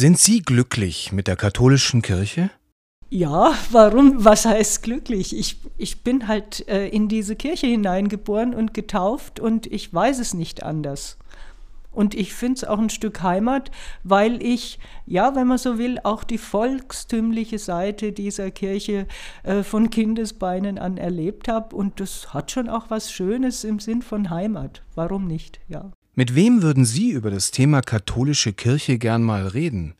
Sind Sie glücklich mit der katholischen Kirche? Ja, warum? Was heißt glücklich? Ich, ich bin halt äh, in diese Kirche hineingeboren und getauft und ich weiß es nicht anders. Und ich finde es auch ein Stück Heimat, weil ich, ja, wenn man so will, auch die volkstümliche Seite dieser Kirche äh, von Kindesbeinen an erlebt habe. Und das hat schon auch was Schönes im Sinn von Heimat. Warum nicht? Ja. Mit wem würden Sie über das Thema katholische Kirche gern mal reden?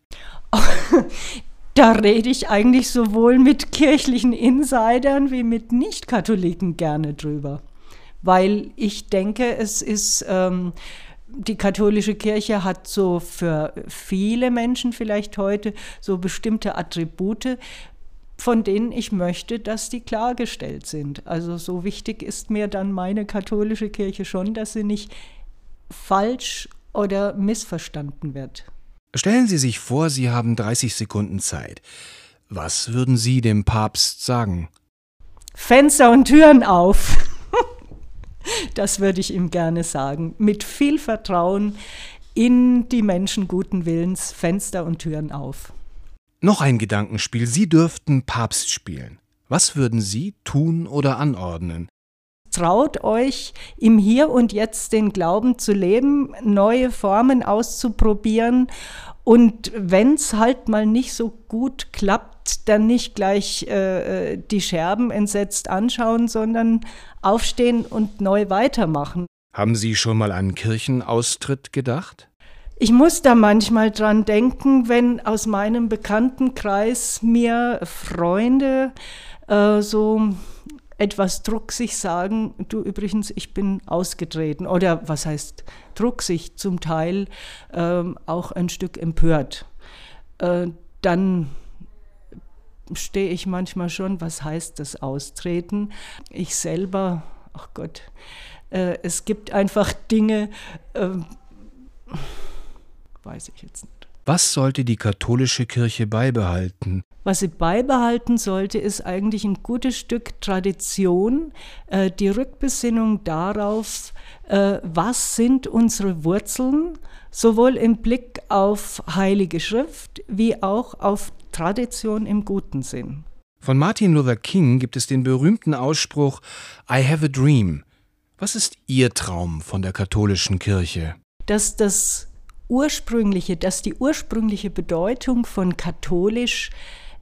da rede ich eigentlich sowohl mit kirchlichen Insidern wie mit Nicht-Katholiken gerne drüber. Weil ich denke, es ist, ähm, die katholische Kirche hat so für viele Menschen vielleicht heute so bestimmte Attribute, von denen ich möchte, dass die klargestellt sind. Also so wichtig ist mir dann meine katholische Kirche schon, dass sie nicht falsch oder missverstanden wird. Stellen Sie sich vor, Sie haben 30 Sekunden Zeit. Was würden Sie dem Papst sagen? Fenster und Türen auf. das würde ich ihm gerne sagen. Mit viel Vertrauen in die Menschen guten Willens, Fenster und Türen auf. Noch ein Gedankenspiel. Sie dürften Papst spielen. Was würden Sie tun oder anordnen? Traut euch, im Hier und Jetzt den Glauben zu leben, neue Formen auszuprobieren und wenn es halt mal nicht so gut klappt, dann nicht gleich äh, die Scherben entsetzt anschauen, sondern aufstehen und neu weitermachen. Haben Sie schon mal an Kirchenaustritt gedacht? Ich muss da manchmal dran denken, wenn aus meinem Bekanntenkreis mir Freunde äh, so etwas drucksig sagen, du übrigens, ich bin ausgetreten. Oder was heißt drucksig? Zum Teil ähm, auch ein Stück empört. Äh, dann stehe ich manchmal schon, was heißt das Austreten? Ich selber, ach Gott, äh, es gibt einfach Dinge, äh, weiß ich jetzt nicht. Was sollte die katholische Kirche beibehalten? Was sie beibehalten sollte, ist eigentlich ein gutes Stück Tradition, äh, die Rückbesinnung darauf, äh, was sind unsere Wurzeln, sowohl im Blick auf Heilige Schrift wie auch auf Tradition im guten Sinn. Von Martin Luther King gibt es den berühmten Ausspruch I have a dream. Was ist Ihr Traum von der katholischen Kirche? Dass das ursprüngliche, dass die ursprüngliche Bedeutung von katholisch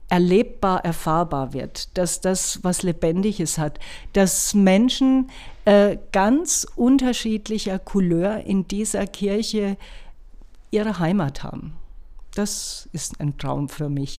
erlebbar, erfahrbar wird, dass das was Lebendiges hat, dass Menschen äh, ganz unterschiedlicher Couleur in dieser Kirche ihre Heimat haben. Das ist ein Traum für mich.